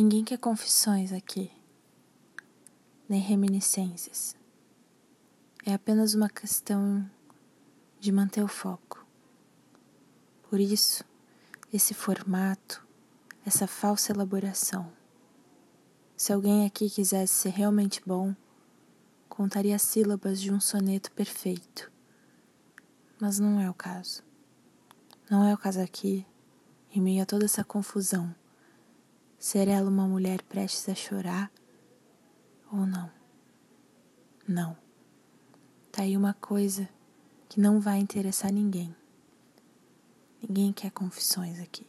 Ninguém quer confissões aqui, nem reminiscências. É apenas uma questão de manter o foco. Por isso, esse formato, essa falsa elaboração. Se alguém aqui quisesse ser realmente bom, contaria as sílabas de um soneto perfeito. Mas não é o caso. Não é o caso aqui, em meio a toda essa confusão. Ser ela uma mulher prestes a chorar ou não? Não. Tá aí uma coisa que não vai interessar ninguém. Ninguém quer confissões aqui.